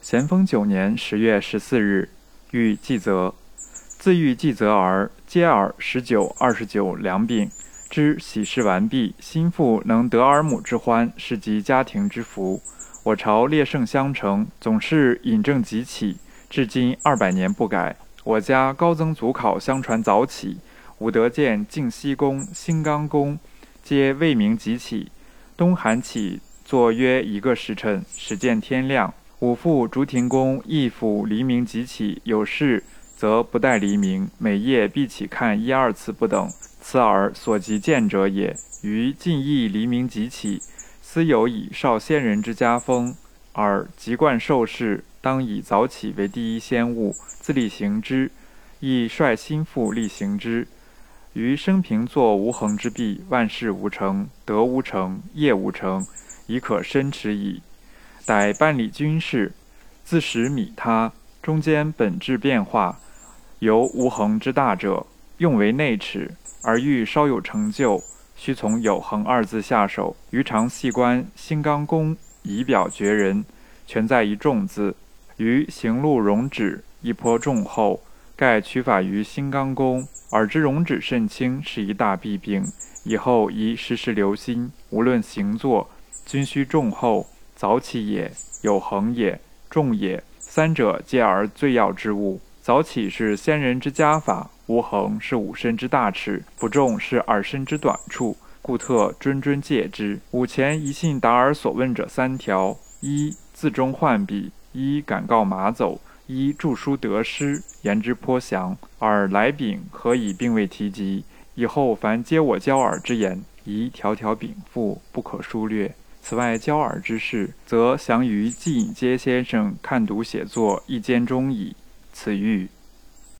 咸丰九年十月十四日，遇季泽，自遇季泽儿，皆尔十九、二十九两病。知喜事完毕，心腹能得儿母之欢，是及家庭之福。我朝列圣相承，总是引证即起，至今二百年不改。我家高曾祖考相传早起，武德建、静西宫、兴刚宫，皆未明即起。东韩起，坐约一个时辰，始见天亮。五父竹亭公义府黎明即起，有事则不待黎明，每夜必起看一二次不等。此尔所及见者也。于近亦黎明即起，思有以少先人之家风，而籍贯受事，当以早起为第一先务，自力行之，亦率心腹力行之。于生平作无恒之弊，万事无成，德无成，业无成，已可深持矣。待办理军事，自始米他，中间本质变化，由无恒之大者，用为内齿。而欲稍有成就，须从有恒二字下手。余常细观新刚公仪表绝人，全在一重字。于行路容止亦颇重厚，盖取法于新刚公，尔之容止甚轻，是一大弊病。以后宜时时留心，无论行坐，均须重厚。早起也，有恒也，重也，三者皆而最要之物。早起是先人之家法。无恒是吾身之大耻，不重是尔身之短处，故特谆谆戒之。吾前一信达尔所问者三条：一字中换笔，一敢告马走，一著书得失，言之颇详。尔来禀何以并未提及？以后凡接我教尔之言，宜条条禀赋，不可疏略。此外教尔之事，则详于季隐阶先生看读写作一间中矣。此欲。